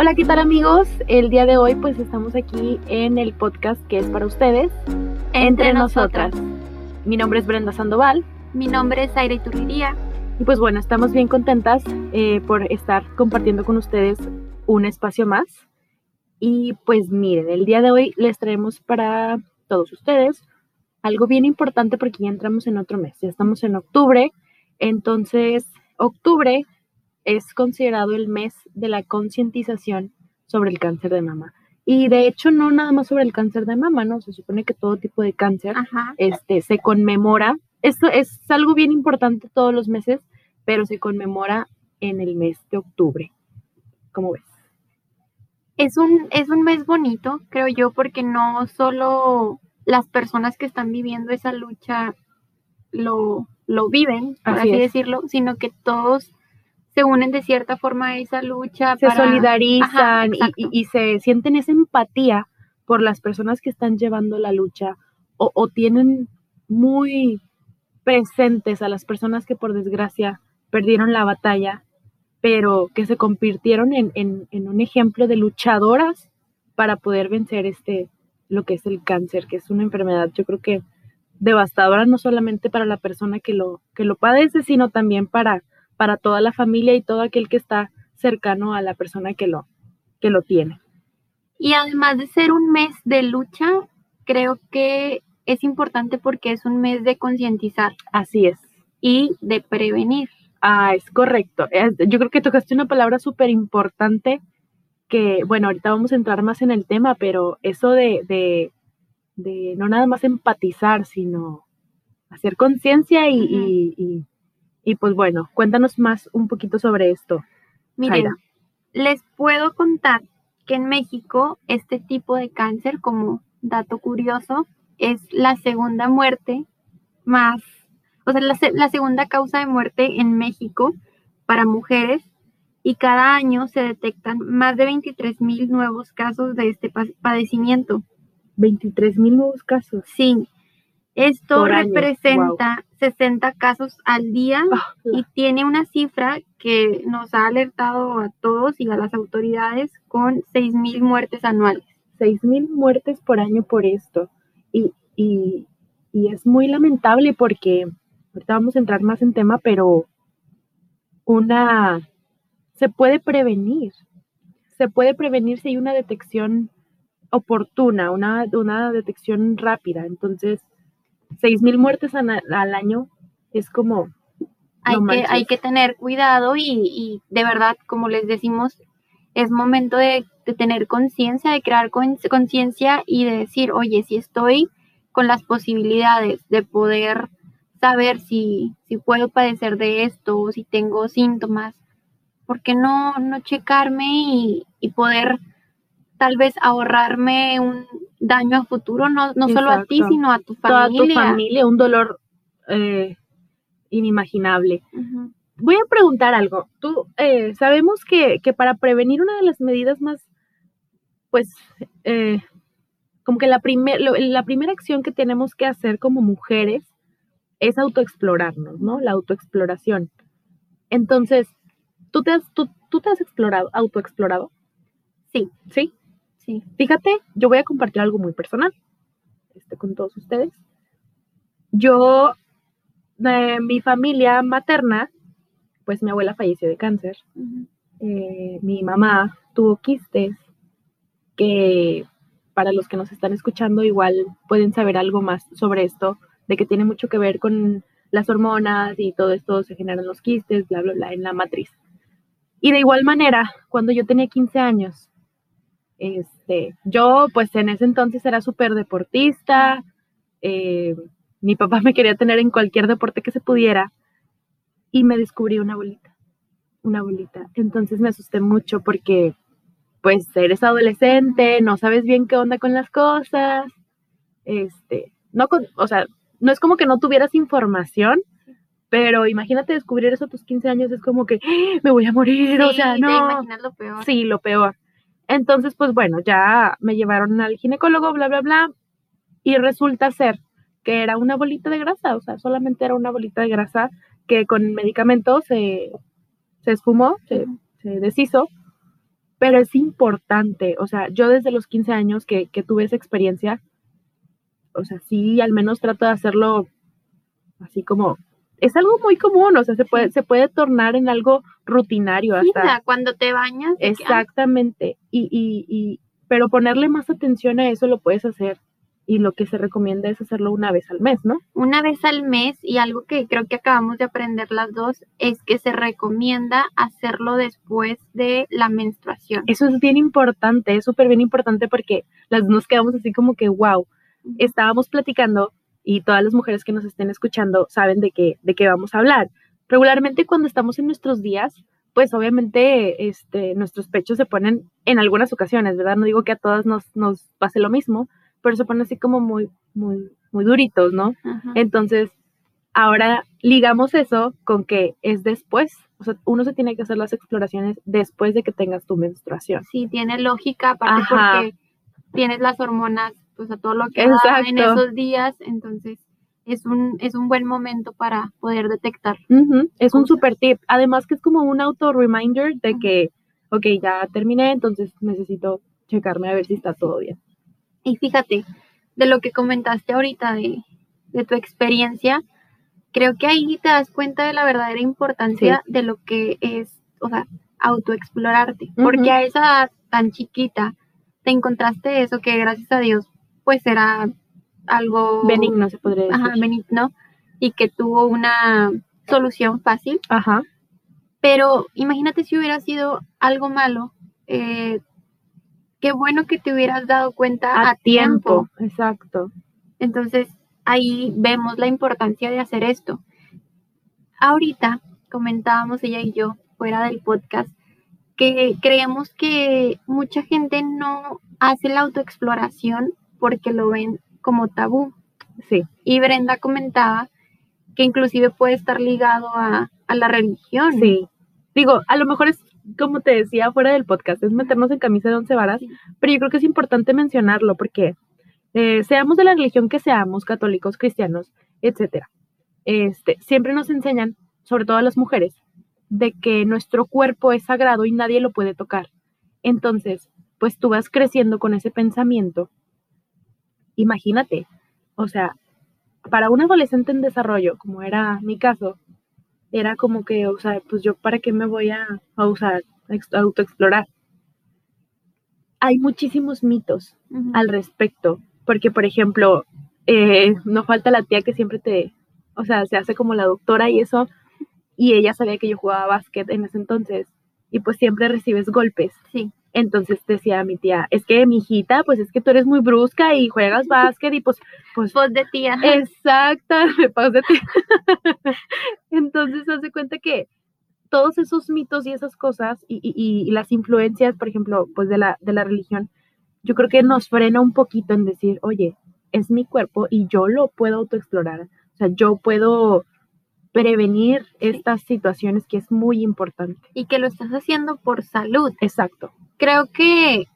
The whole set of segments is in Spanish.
Hola, ¿qué tal amigos? El día de hoy pues estamos aquí en el podcast que es para ustedes, Entre Nosotras. Mi nombre es Brenda Sandoval Mi nombre es Aire Turriría. y pues bueno, estamos bien contentas eh, por estar compartiendo con ustedes un espacio más. Y pues miren, el día de hoy les traemos para todos ustedes algo bien importante porque ya entramos en otro mes, ya estamos en octubre, entonces octubre es considerado el mes de la concientización sobre el cáncer de mama. Y de hecho no nada más sobre el cáncer de mama, ¿no? Se supone que todo tipo de cáncer Ajá. este, se conmemora. Esto es algo bien importante todos los meses, pero se conmemora en el mes de octubre. ¿Cómo ves? Es un, es un mes bonito, creo yo, porque no solo las personas que están viviendo esa lucha lo, lo viven, por Así decirlo, sino que todos se unen de cierta forma a esa lucha. Se para- solidarizan Ajá, y- exacto. y, y se sienten esa empatía por las personas que están llevando la lucha o, o tienen muy presentes a las personas que por desgracia perdieron la batalla, pero que se convirtieron en, en- en un ejemplo de luchadoras para poder vencer este, lo que es el cáncer, que es una enfermedad, yo creo que devastadora no solamente para la persona que lo, que lo padece, sino también para, para toda la familia y todo aquel que está cercano a la persona que lo, que lo tiene. Y además de ser un mes de lucha, creo que es importante porque es un mes de concientizar Así es. y de prevenir. Ah, es correcto. Yo creo que tocaste una palabra súper importante que, bueno, ahorita vamos a entrar más en el tema, pero eso de, de, de no nada más empatizar, sino hacer conciencia y, Ujú. y, y- y, pues bueno, cuéntanos más un poquito sobre esto. Miren, Zaira. les puedo contar que en México este tipo de cáncer, como dato curioso, es la segunda muerte más, o sea, la, la segunda causa de muerte en México para mujeres y cada año se detectan más de 23 mil nuevos casos de este pa- padecimiento. 23 mil nuevos casos. Sí, esto Por año, representa 60 casos al día Ah, y tiene una cifra que nos ha alertado a todos y a las autoridades con 6.000 muertes anuales. 6 mil muertes por año por esto. Y, y, y es muy lamentable porque, ahorita vamos a entrar más en tema, pero una, se puede prevenir, se puede prevenir si hay una detección oportuna, una, una detección rápida. Entonces, 6 mil muertes al año es como, Hay, No que, hay que tener cuidado y, y de verdad, como les decimos, es momento de, de tener conciencia, de crear con- conciencia y de decir, oye, si estoy con las posibilidades de poder saber si, si puedo padecer de esto o si tengo síntomas, ¿por qué no, no checarme y, y poder tal vez ahorrarme un daño a futuro, no, no solo a ti, sino a tu toda familia? tu familia, un dolor eh, inimaginable. Voy a preguntar algo. Tú, eh, sabemos que, que para prevenir una de las medidas más, pues, eh, como que la, primer, lo- la primera acción que tenemos que hacer como mujeres es autoexplorarnos, ¿no? La autoexploración. Entonces, ¿tú te has, tú, tú te has explorado, autoexplorado? Sí, ¿Sí? Sí. Fíjate, yo voy a compartir algo muy personal este, con todos ustedes. Yo, de mi familia materna, pues mi abuela falleció de cáncer. Eh, mi mamá tuvo quistes, que para los que nos están escuchando igual pueden saber algo más sobre esto, de que tiene mucho que ver con las hormonas y todo esto, se generan los quistes, bla, bla, bla, en la matriz. Y de igual manera, cuando yo tenía 15 años, este, yo pues en ese entonces era súper deportista, eh, mi papá me quería tener en cualquier deporte que se pudiera y me descubrí una bolita, una bolita. Entonces me asusté mucho porque pues eres adolescente, no sabes bien qué onda con las cosas, este, no con, o sea, no es como que no tuvieras información, pero imagínate descubrir eso a tus 15 años, es como que "Ah, me voy a morir, o sea, te no. imaginas lo peor. Sí, lo peor. Entonces, pues bueno, ya me llevaron al ginecólogo, bla, bla, bla, y resulta ser que era una bolita de grasa, o sea, solamente era una bolita de grasa que con medicamentos se, se esfumó, se, deshizo, pero es importante, o sea, yo desde los 15 años que, que tuve esa experiencia, o sea, sí, al menos trato de hacerlo así como es algo muy común, o sea, se puede, se puede tornar en algo rutinario hasta. cuando te bañas. Exactamente. Y, y, y, pero ponerle más atención a eso lo puedes hacer. Y lo que se recomienda es hacerlo una vez al mes, ¿no? Una vez al mes y algo que creo que acabamos de aprender las dos es que se recomienda hacerlo después de la menstruación. Eso es bien importante, es súper bien importante porque las nos quedamos así como que, wow, estábamos platicando y todas las mujeres que nos estén escuchando saben de qué, de qué vamos a hablar. Regularmente cuando estamos en nuestros días, pues obviamente este, nuestros pechos se ponen en algunas ocasiones, ¿verdad? No digo que a todas nos, nos pase lo mismo, pero se ponen así como muy, muy, muy duritos, ¿no? Entonces, ahora ligamos eso con que es después, o sea, uno se tiene que hacer las exploraciones después de que tengas tu menstruación. Sí, tiene lógica, aparte porque tienes las hormonas pues a todo lo que da en esos días, entonces es un, es un buen momento para poder detectar. Es un super tip, además que es como un auto reminder de que, ok, ya terminé, entonces necesito checarme a ver si está todo bien. Y fíjate, de lo que comentaste ahorita de, de tu experiencia, creo que ahí te das cuenta de la verdadera importancia de lo que es, o sea, autoexplorarte, porque a esa edad tan chiquita te encontraste eso que gracias a Dios pues era algo benigno, se podría decir. Ajá, benigno y que tuvo una solución fácil. Ajá. Pero imagínate si hubiera sido algo malo. Eh, qué bueno que te hubieras dado cuenta a, tiempo. Exacto. Entonces ahí vemos la importancia de hacer esto. Ahorita comentábamos ella y yo fuera del podcast que creemos que mucha gente no hace la autoexploración porque lo ven como tabú. Sí. Y Brenda comentaba que inclusive puede estar ligado a, la religión. Sí. Digo, a lo mejor es, como te decía fuera del podcast, es meternos en camisa de once varas, pero yo creo que es importante mencionarlo porque eh, seamos de la religión que seamos, católicos, cristianos, etcétera, este, siempre nos enseñan, sobre todo a las mujeres, de que nuestro cuerpo es sagrado y nadie lo puede tocar. Entonces, pues tú vas creciendo con ese pensamiento imagínate, o sea, para un adolescente en desarrollo, como era mi caso, era como que, o sea, pues yo para qué me voy a, usar, a autoexplorar. Hay muchísimos mitos al respecto, porque por ejemplo, eh, no falta la tía que siempre te, o sea, se hace como la doctora y eso, y ella sabía que yo jugaba básquet en ese entonces, y pues siempre recibes golpes. Sí. Entonces decía mi tía, es que mi hijita, pues es que tú eres muy brusca y juegas básquet y pues, pues. Voz de tía. Exacto, me de tía. Entonces hace cuenta que todos esos mitos y esas cosas y, y, las influencias, por ejemplo, pues de la, de la religión, yo creo que nos frena un poquito en decir, oye, es mi cuerpo y yo lo puedo autoexplorar. O sea, yo puedo prevenir estas situaciones que es muy importante. Y que lo estás haciendo por salud. Exacto. Creo que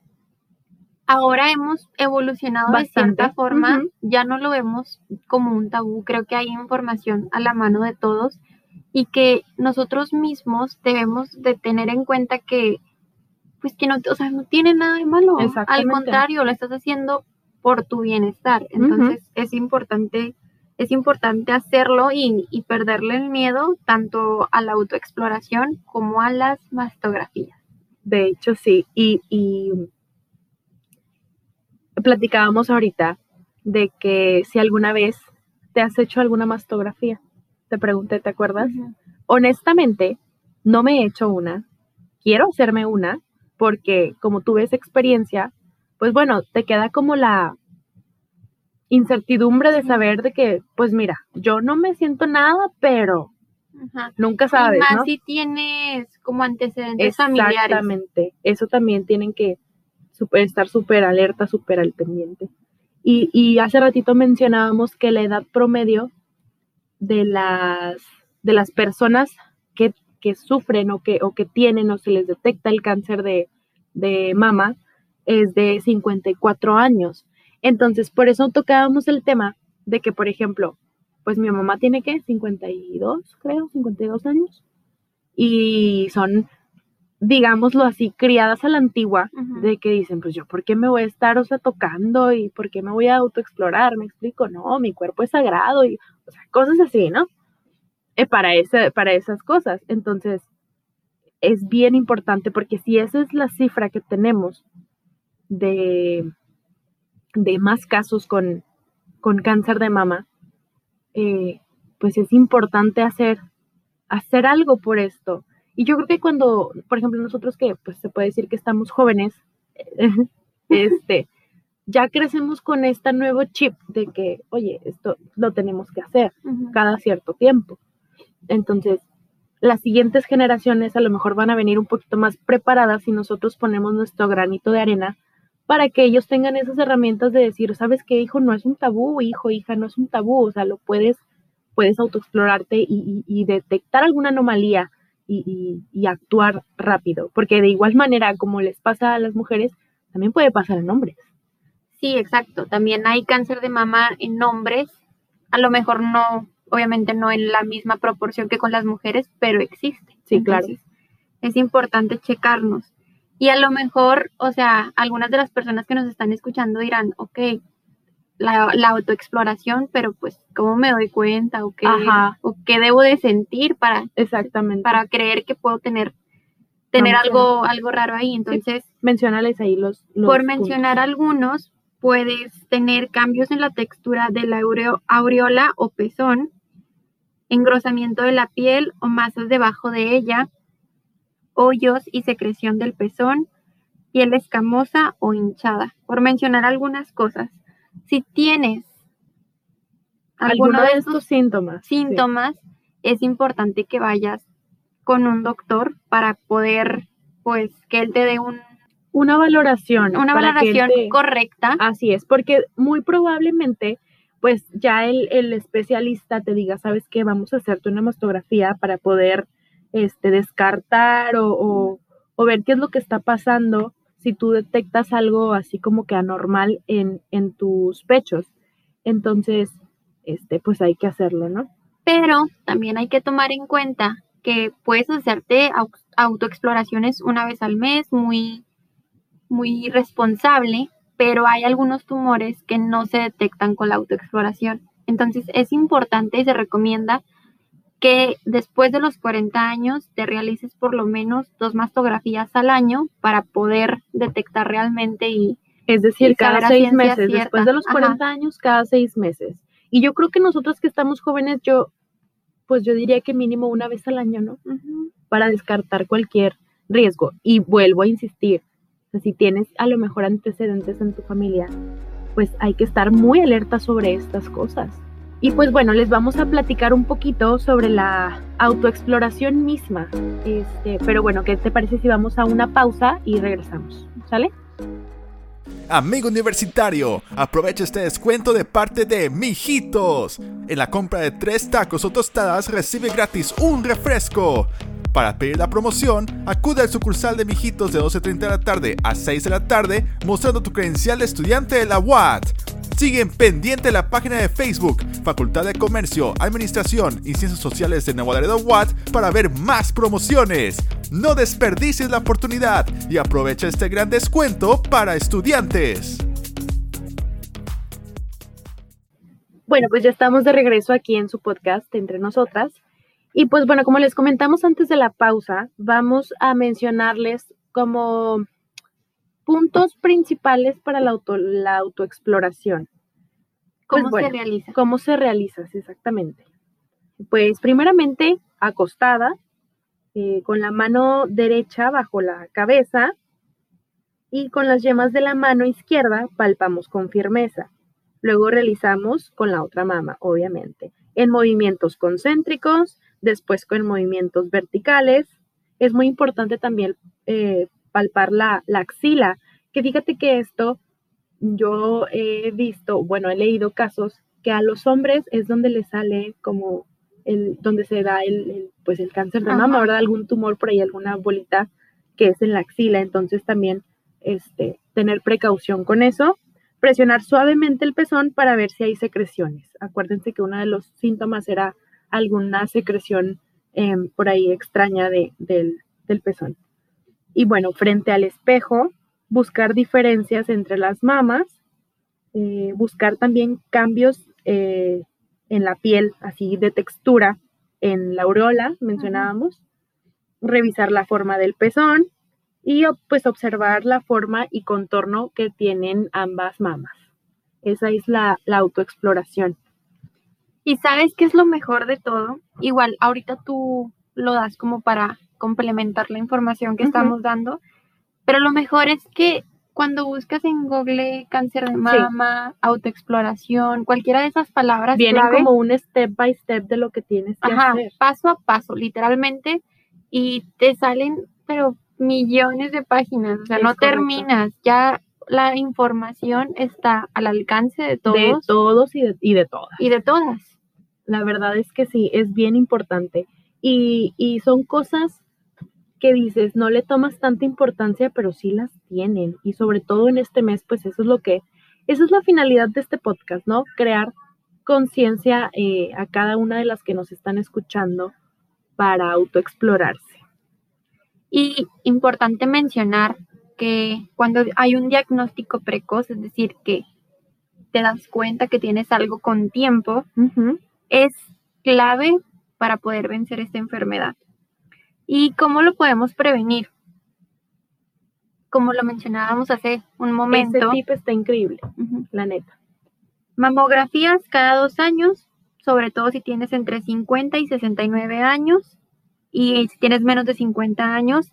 ahora hemos evolucionado de cierta forma, ya no lo vemos como un tabú, creo que hay información a la mano de todos y que nosotros mismos debemos de tener en cuenta que pues que no, o sea, no tiene nada de malo, al contrario, lo estás haciendo por tu bienestar, entonces es importante es importante hacerlo y, y perderle el miedo tanto a la autoexploración como a las mastografías. De hecho, sí. Y, y platicábamos ahorita de que si alguna vez te has hecho alguna mastografía. Te pregunté, ¿te acuerdas? Honestamente, no me he hecho una. Quiero hacerme una porque como tuve esa experiencia, pues bueno, te queda como la incertidumbre de saber de que, pues mira, yo no me siento nada, pero Nunca sabes. Y más si tienes como antecedentes familiares. Exactamente. Eso también tienen que estar súper alerta, súper al pendiente. Y, y, hace ratito mencionábamos que la edad promedio de las, de las personas que, que sufren o que, o que tienen o se les detecta el cáncer de, de mama es de 54 años. Entonces, por eso tocábamos el tema de que, por ejemplo, pues mi mamá tiene que 52, creo, 52 años. Y son digámoslo así, criadas a la antigua, de que dicen, pues yo, ¿por qué me voy a estar, o sea, tocando y por qué me voy a autoexplorar? Me explico, no, mi cuerpo es sagrado y, o sea, cosas así, ¿no? Eh, para, ese, para esas cosas. Entonces, es bien importante porque si esa es la cifra que tenemos de, de más casos con, con cáncer de mama, eh, pues es importante hacer, hacer algo por esto. Y yo creo que cuando, por ejemplo, nosotros que pues se puede decir que estamos jóvenes, este, ya crecemos con este nuevo chip de que, oye, esto lo tenemos que hacer cada cierto tiempo. Entonces, las siguientes generaciones a lo mejor van a venir un poquito más preparadas si nosotros ponemos nuestro granito de arena para que ellos tengan esas herramientas de decir, ¿sabes qué, hijo? No es un tabú, hijo, hija, no es un tabú, o sea, lo puedes, puedes autoexplorarte y, y, detectar alguna anomalía y, y, actuar rápido, porque de igual manera como les pasa a las mujeres, también puede pasar en hombres. Sí, exacto, también hay cáncer de mama en hombres, a lo mejor no, obviamente no en la misma proporción que con las mujeres, pero existe. Sí, claro. Es importante checarnos. Y a lo mejor, o sea, algunas de las personas que nos están escuchando dirán, ok, la, autoexploración, pero pues, ¿cómo me doy cuenta? ¿O qué, o qué debo de sentir para, Exactamente. para creer que puedo tener, tener algo, algo raro ahí? Entonces, mencionales ahí los, por mencionar algunos, puedes tener cambios en la textura de la aureola o pezón, engrosamiento de la piel o masas debajo de ella, hoyos y secreción del pezón, piel escamosa o hinchada, por mencionar algunas cosas. Si tienes alguno, de estos síntomas, síntomas es importante que vayas con un doctor para poder, pues, que él te dé un, una valoración. Una valoración correcta. Así es, porque muy probablemente, pues, ya el, el especialista te diga, ¿sabes qué? Vamos a hacerte una mastografía para poder este, descartar o, ver qué es lo que está pasando si tú detectas algo así como que anormal en, tus pechos. Entonces, este, pues hay que hacerlo, ¿no? Pero también hay que tomar en cuenta que puedes hacerte autoexploraciones una vez al mes, muy, muy responsable, pero hay algunos tumores que no se detectan con la autoexploración. Entonces es importante y se recomienda que después de los 40 años te realices por lo menos dos mastografías al año para poder detectar realmente y... Es decir, cada seis meses, después de los 40 años, cada seis meses. Y yo creo que nosotros que estamos jóvenes, yo, pues yo diría que mínimo una vez al año, ¿no? Para descartar cualquier riesgo. Y vuelvo a insistir, si tienes a lo mejor antecedentes en tu familia, pues hay que estar muy alerta sobre estas cosas. Y pues bueno, les vamos a platicar un poquito sobre la autoexploración misma. Este, pero bueno, ¿qué te parece si vamos a una pausa y regresamos? ¿Sale? Amigo universitario, aprovecha este descuento de parte de Mijitos. En la compra de tres tacos o tostadas recibe gratis un refresco. Para pedir la promoción, acude al sucursal de Mijitos de 12.30 de la tarde a 6 de la tarde mostrando tu credencial de estudiante de la UAT. Siguen pendiente la página de Facebook, Facultad de Comercio, Administración y Ciencias Sociales de Nuevo Laredo Watt para ver más promociones. No desperdicies la oportunidad y aprovecha este gran descuento para estudiantes. Bueno, pues ya estamos de regreso aquí en su podcast entre nosotras. Y pues bueno, como les comentamos antes de la pausa, vamos a mencionarles como puntos principales para la, auto, la autoexploración. ¿Cómo pues se realiza? ¿Cómo se realiza? Exactamente. Pues primeramente acostada, eh, con la mano derecha bajo la cabeza y con las yemas de la mano izquierda palpamos con firmeza. Luego realizamos con la otra mama, obviamente, en movimientos concéntricos, después con movimientos verticales. Es muy importante también eh, palpar la, axila, que fíjate que esto yo he visto, bueno, he leído casos que a los hombres es donde les sale como el, donde se da el, pues el cáncer de mama, ¿verdad? Algún tumor por ahí, alguna bolita que es en la axila, entonces también este, tener precaución con eso, presionar suavemente el pezón para ver si hay secreciones. Acuérdense que uno de los síntomas era alguna secreción em, por ahí extraña de, del, del pezón. Y bueno, frente al espejo, buscar diferencias entre las mamas, eh, buscar también cambios eh, en la piel, así de textura, en la aureola, mencionábamos, revisar la forma del pezón y pues observar la forma y contorno que tienen ambas mamas. Esa es la, autoexploración. ¿Y sabes qué es lo mejor de todo? Igual, ahorita tú lo das como para complementar la información que estamos dando, pero lo mejor es que cuando buscas en Google cáncer de mama, autoexploración, cualquiera de esas palabras. Viene como un step by step de lo que tienes que Ajá, Paso a paso, literalmente, y te salen, pero millones de páginas, o sea, no terminas, ya la información está al alcance de todos. De todos y de, y de todas. Y de todas. La verdad es que sí, es bien importante. Y, y son cosas que dices, no le tomas tanta importancia, pero sí las tienen. Y sobre todo en este mes, pues eso es lo que, esa es la finalidad de este podcast, ¿no? Crear conciencia eh, a cada una de las que nos están escuchando para autoexplorarse. Y importante mencionar que cuando hay un diagnóstico precoz, es decir, que te das cuenta que tienes algo con tiempo, es clave para poder vencer esta enfermedad. ¿Y cómo lo podemos prevenir? Como lo mencionábamos hace un momento. Ese tip está increíble, la neta. Mamografías cada dos años, sobre todo si tienes entre 50 y 69 años. Y si tienes menos de 50 años,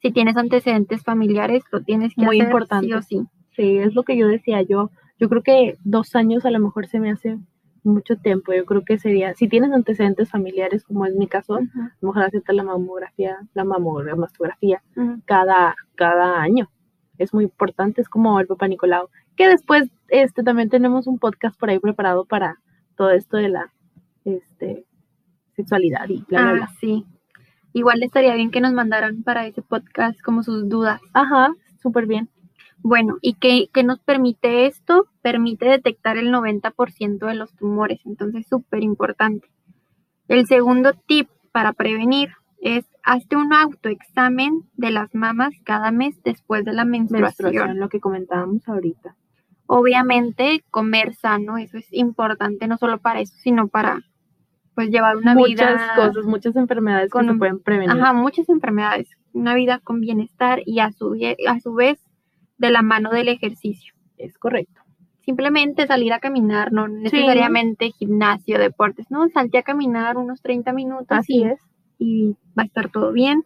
si tienes antecedentes familiares, lo tienes que Muy importante. sí o sí. Sí, es lo que yo decía. Yo, yo creo que dos años a lo mejor se me hace mucho tiempo. Yo creo que sería, si tienes antecedentes familiares, como es mi caso, a lo mejor aceptar la mamografía, la mamografía cada, cada año. Es muy importante, es como el papá Nicolau. Que después este, también tenemos un podcast por ahí preparado para todo esto de la este, sexualidad y bla, bla, ah, Sí. Igual estaría bien que nos mandaran para ese podcast como sus dudas. Ajá, súper bien. Bueno, ¿y qué, nos permite esto? Permite detectar el 90% de los tumores, entonces súper importante. El segundo tip para prevenir es hazte un autoexamen de las mamas cada mes después de la menstruación. menstruación lo que comentábamos ahorita. Obviamente, comer sano, eso es importante no solo para eso, sino para pues llevar una vida. Muchas cosas, muchas enfermedades que se pueden prevenir. Ajá, muchas enfermedades. Una vida con bienestar y a su, a su vez de la mano del ejercicio. Es correcto. Simplemente salir a caminar, no necesariamente gimnasio, deportes, no, salte a caminar unos 30 minutos. Así es. Y va a estar todo bien.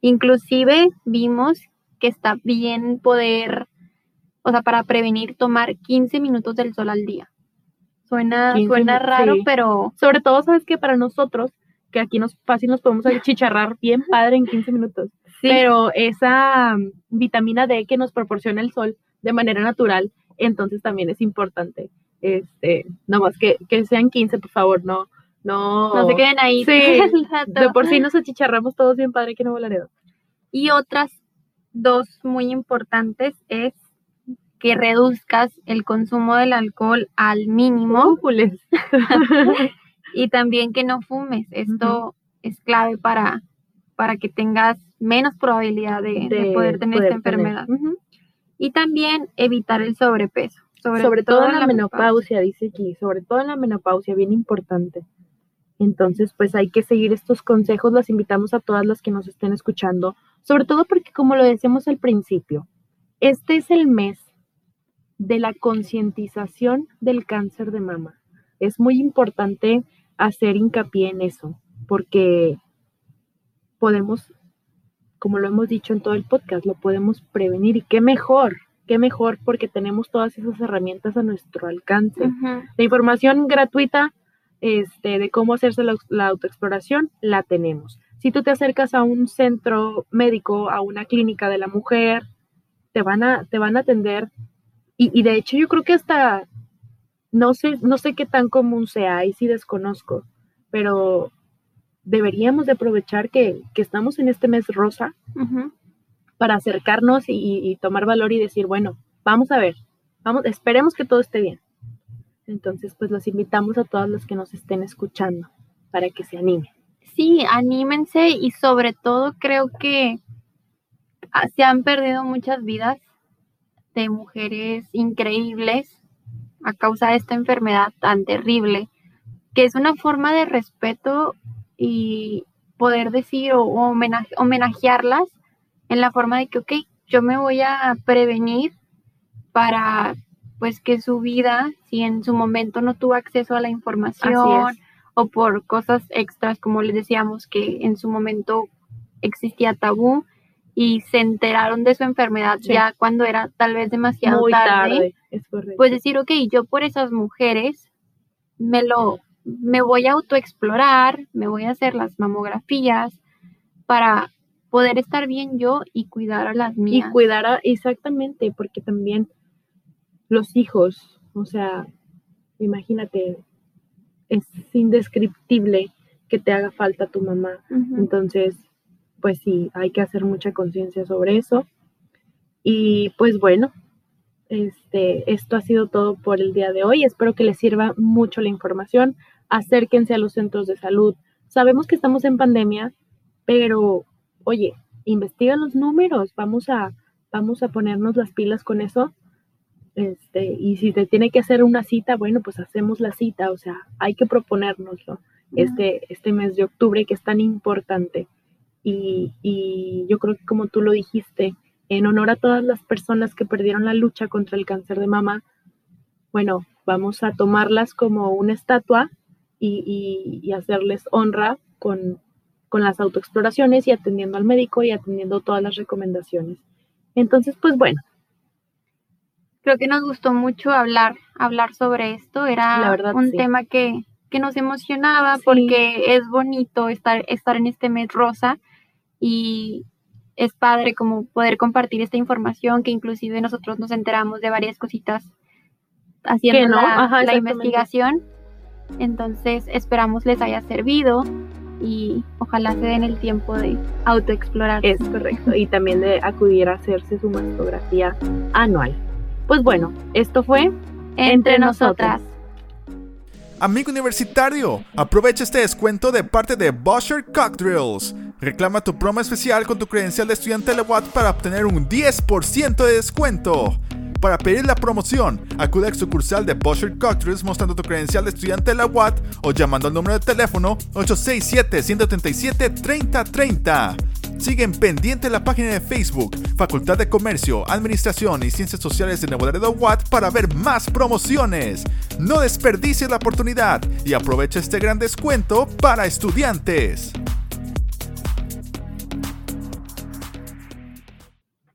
Inclusive vimos que está bien poder, o sea, para prevenir tomar 15 minutos del sol al día. Suena, suena raro, pero... Sobre todo, sabes que para nosotros, que aquí nos fácil nos podemos chicharrar bien padre en 15 minutos. Pero esa mm, vitamina D que nos proporciona el sol de manera natural, entonces también es importante. Este, no más que, que sean 15, por favor, no, no. No se queden ahí. Sí, de por sí nos achicharramos todos bien padre que no volaré. Y otras dos muy importantes es que reduzcas el consumo del alcohol al mínimo. y también que no fumes. Esto es clave para, para que tengas menos probabilidad de, poder tener esta enfermedad. Y también evitar el sobrepeso. Sobre, todo, en la, menopausia, dice aquí, sobre todo en la menopausia, bien importante. Entonces, pues hay que seguir estos consejos, las invitamos a todas las que nos estén escuchando, sobre todo porque como lo decíamos al principio, este es el mes de la concientización del cáncer de mama. Es muy importante hacer hincapié en eso, porque podemos como lo hemos dicho en todo el podcast, lo podemos prevenir y qué mejor, qué mejor porque tenemos todas esas herramientas a nuestro alcance. La información gratuita este, de cómo hacerse la, autoexploración la tenemos. Si tú te acercas a un centro médico, a una clínica de la mujer, te van a, te van a atender y, y de hecho yo creo que hasta, no sé, no sé qué tan común sea, y sí desconozco, pero deberíamos de aprovechar que, estamos en este mes rosa para acercarnos y, tomar valor y decir, bueno, vamos a ver, vamos, esperemos que todo esté bien. Entonces, pues los invitamos a todos los que nos estén escuchando para que se animen. Sí, anímense y sobre todo creo que ah, se han perdido muchas vidas de mujeres increíbles a causa de esta enfermedad tan terrible, que es una forma de respeto y poder decir o, homenajearlas en la forma de que, ok, yo me voy a prevenir para pues que su vida, si en su momento no tuvo acceso a la información o por cosas extras, como les decíamos, que en su momento existía tabú y se enteraron de su enfermedad ya cuando era tal vez demasiado tarde, pues decir, ok, yo por esas mujeres me lo, me voy a autoexplorar, me voy a hacer las mamografías para poder estar bien yo y cuidar a las mías. Y cuidar a, exactamente, porque también los hijos, o sea, imagínate, es indescriptible que te haga falta tu mamá. Entonces, pues sí, hay que hacer mucha conciencia sobre eso. Y pues bueno, este, esto ha sido todo por el día de hoy. Espero que les sirva mucho la información. Acérquense a los centros de salud. Sabemos que estamos en pandemia, pero oye, investiga los números, vamos a, vamos a ponernos las pilas con eso. Este, y si te tiene que hacer una cita, bueno, pues hacemos la cita, o sea, hay que proponérnoslo este, este mes de octubre que es tan importante. Y, y yo creo que como tú lo dijiste, en honor a todas las personas que perdieron la lucha contra el cáncer de mama, bueno, vamos a tomarlas como una estatua y, y hacerles honra con, con las autoexploraciones y atendiendo al médico y atendiendo todas las recomendaciones. Entonces, pues bueno. Creo que nos gustó mucho hablar, hablar sobre esto. Era un tema que, nos emocionaba porque es bonito estar, estar en este mes rosa y es padre como poder compartir esta información que inclusive nosotros nos enteramos de varias cositas haciendo la investigación. Entonces esperamos les haya servido y ojalá se den el tiempo de autoexplorar. Es correcto, y también de acudir a hacerse su mastografía anual. Pues bueno, esto fue Entre, nosotras. Amigo universitario, aprovecha este descuento de parte de Bosher Cocktails. Reclama tu promo especial con tu credencial de estudiante de la UAT para obtener un 10% de descuento. Para pedir la promoción, acude a sucursal de Bosher Cocktails mostrando tu credencial de estudiante de la UAT o llamando al número de teléfono 867-137-3030. Siguen pendiente la página de Facebook, Facultad de Comercio, Administración y Ciencias Sociales de Nuevo Laredo Watt para ver más promociones. No desperdicies la oportunidad y aprovecha este gran descuento para estudiantes.